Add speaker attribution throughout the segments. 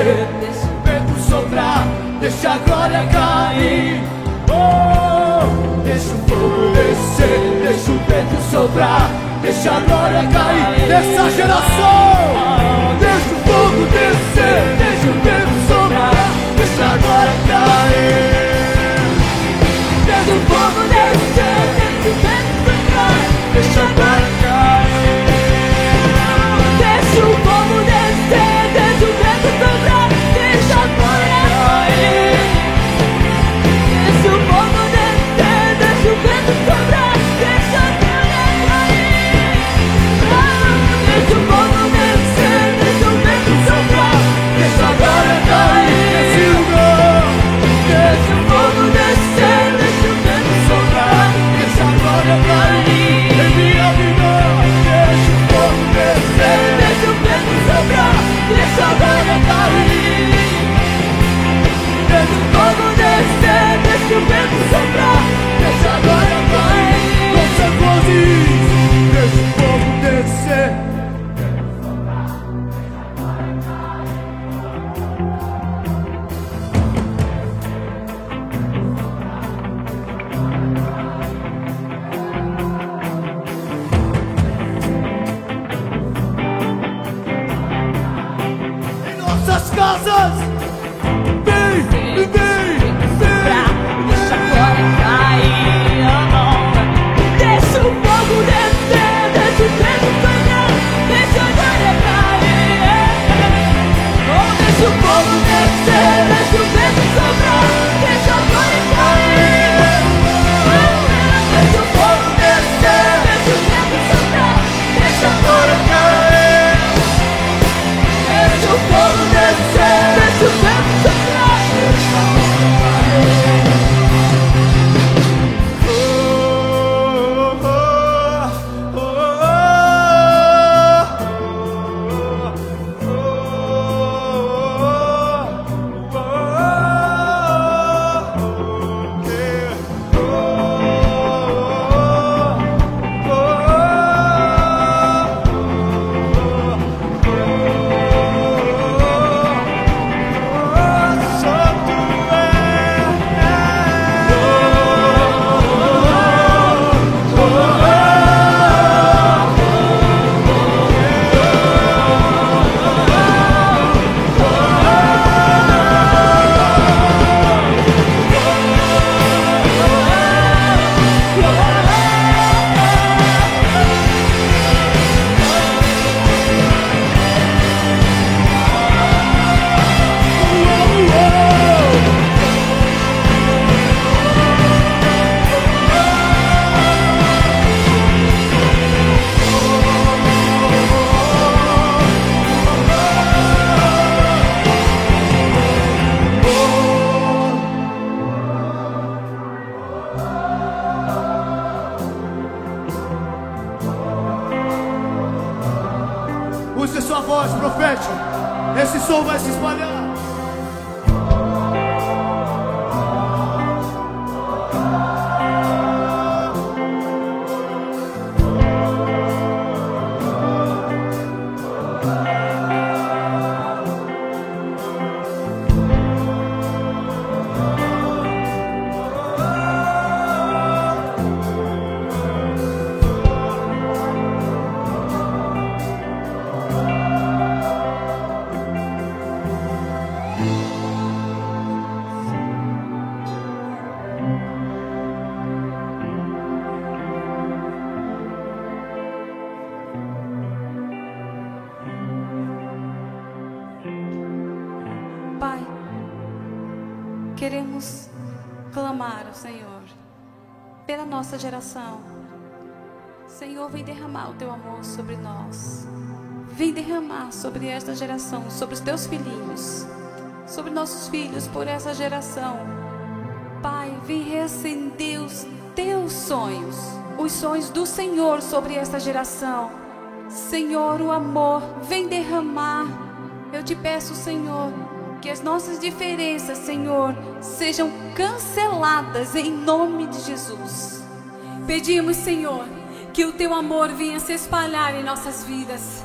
Speaker 1: descer, deixa o vento soprar, deixa a glória cair. Oh, deixa o fogo descer, deixa o vento soprar, deixa a glória cair nessa geração. Deixa o fogo descer, deixa o vento soprar, deixa a glória cair.
Speaker 2: Deixa o fogo descer, deixa o vento soprar, deixa a glória
Speaker 1: som vai se espalhar.
Speaker 2: Nossa geração. Senhor, vem derramar o teu amor sobre nós. Vem derramar sobre esta geração, sobre os teus filhinhos, sobre nossos filhos por essa geração. Pai, vem reacender os teus sonhos, os sonhos do Senhor sobre esta geração. Senhor, o amor, vem derramar. Eu te peço, Senhor, que as nossas diferenças, Senhor, sejam canceladas em nome de Jesus. Pedimos, Senhor, que o teu amor venha se espalhar em nossas vidas.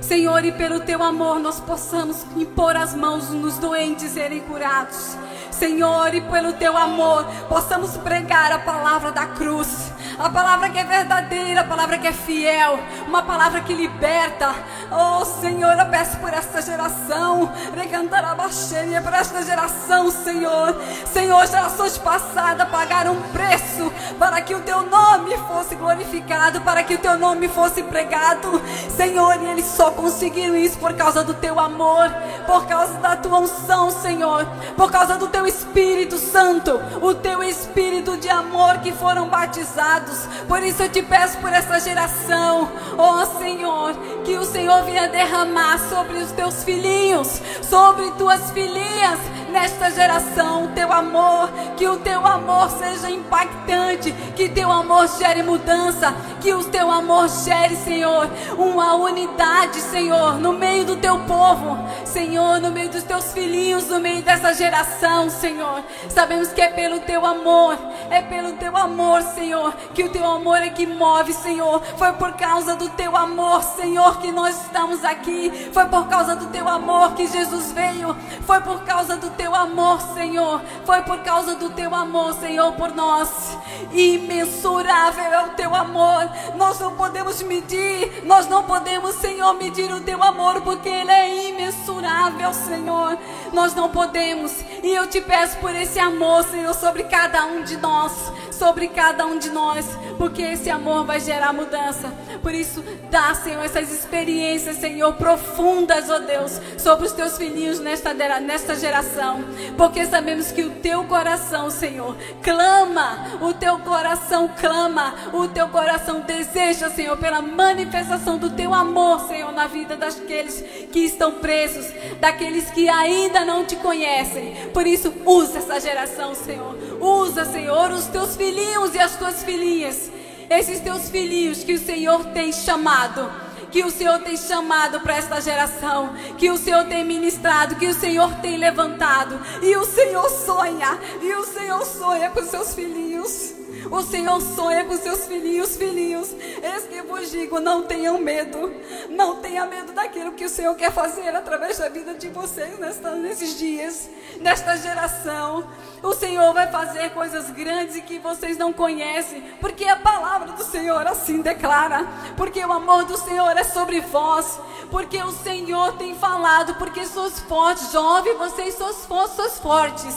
Speaker 2: Senhor, e pelo teu amor nós possamos impor as mãos nos doentes serem curados. Senhor, e pelo teu amor possamos pregar a palavra da cruz a palavra que é verdadeira, a palavra que é fiel, uma palavra que liberta. Oh Senhor, eu peço por esta geração, recantar a baixinha por esta geração, Senhor. Senhor, gerações passadas pagaram um preço para que o teu nome fosse glorificado, para que o teu nome fosse pregado, Senhor. E eles só conseguiram isso por causa do teu amor, por causa da tua unção, Senhor, por causa do teu Espírito Santo, o teu Espírito de amor que foram batizados por isso eu te peço por essa geração, ó oh, Senhor, que o Senhor venha derramar sobre os teus filhinhos, sobre tuas filhinhas nesta geração, o teu amor, que o teu amor seja impactante, que teu amor gere mudança, que o teu amor gere, Senhor, uma unidade, Senhor, no meio do teu povo, Senhor, no meio dos teus filhinhos, no meio dessa geração, Senhor. Sabemos que é pelo teu amor, é pelo teu amor, Senhor, que o teu amor é que move, Senhor. Foi por causa do teu amor, Senhor, que nós estamos aqui. Foi por causa do teu amor que Jesus veio. Foi por causa do teu amor, Senhor. Foi por causa do teu amor, Senhor, por nós. Imensurável é o teu amor. Nós não podemos medir, nós não podemos, Senhor, medir o teu amor, porque ele é imensurável, Senhor. Nós não podemos. E eu te peço por esse amor, Senhor, sobre cada um de nós sobre cada um de nós, porque esse amor vai gerar mudança. Por isso, dá, Senhor, essas experiências, Senhor, profundas, ó oh Deus, sobre os teus filhinhos nesta, nesta geração, porque sabemos que o teu coração, Senhor, clama, o teu coração clama, o teu coração deseja, Senhor, pela manifestação do teu amor, Senhor, na vida daqueles que estão presos, daqueles que ainda não te conhecem. Por isso, usa essa geração, Senhor, usa, Senhor, os teus filhinhos e as tuas filhinhas, esses teus filhinhos que o Senhor tem chamado, que o Senhor tem chamado para esta geração, que o Senhor tem ministrado, que o Senhor tem levantado, e o Senhor sonha, e o Senhor sonha com seus filhinhos. O Senhor sonha com seus filhinhos, filhinhos. Eis que vos digo: não tenham medo. Não tenha medo daquilo que o Senhor quer fazer através da vida de vocês nesta, nesses dias, nesta geração. O Senhor vai fazer coisas grandes que vocês não conhecem, porque a palavra do Senhor assim declara. Porque o amor do Senhor é sobre vós. Porque o Senhor tem falado, porque sois fortes, jovem, vocês sois, sois fortes.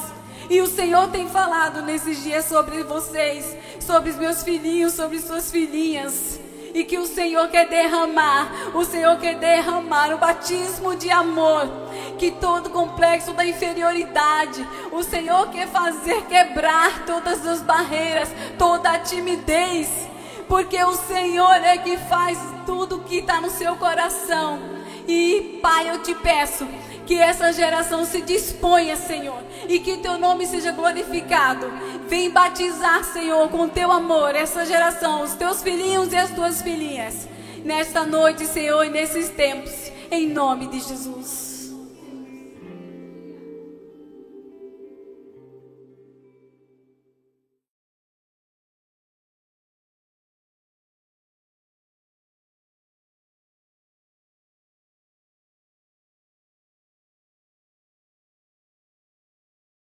Speaker 2: E o Senhor tem falado nesses dias sobre vocês, sobre os meus filhinhos, sobre suas filhinhas. E que o Senhor quer derramar, o Senhor quer derramar o batismo de amor, que todo complexo da inferioridade, o Senhor quer fazer quebrar todas as barreiras, toda a timidez, porque o Senhor é que faz tudo que está no seu coração. E Pai, eu te peço que essa geração se disponha, Senhor, e que teu nome seja glorificado. Vem batizar, Senhor, com teu amor essa geração, os teus filhinhos e as tuas filhinhas. Nesta noite, Senhor, e nesses tempos, em nome de Jesus.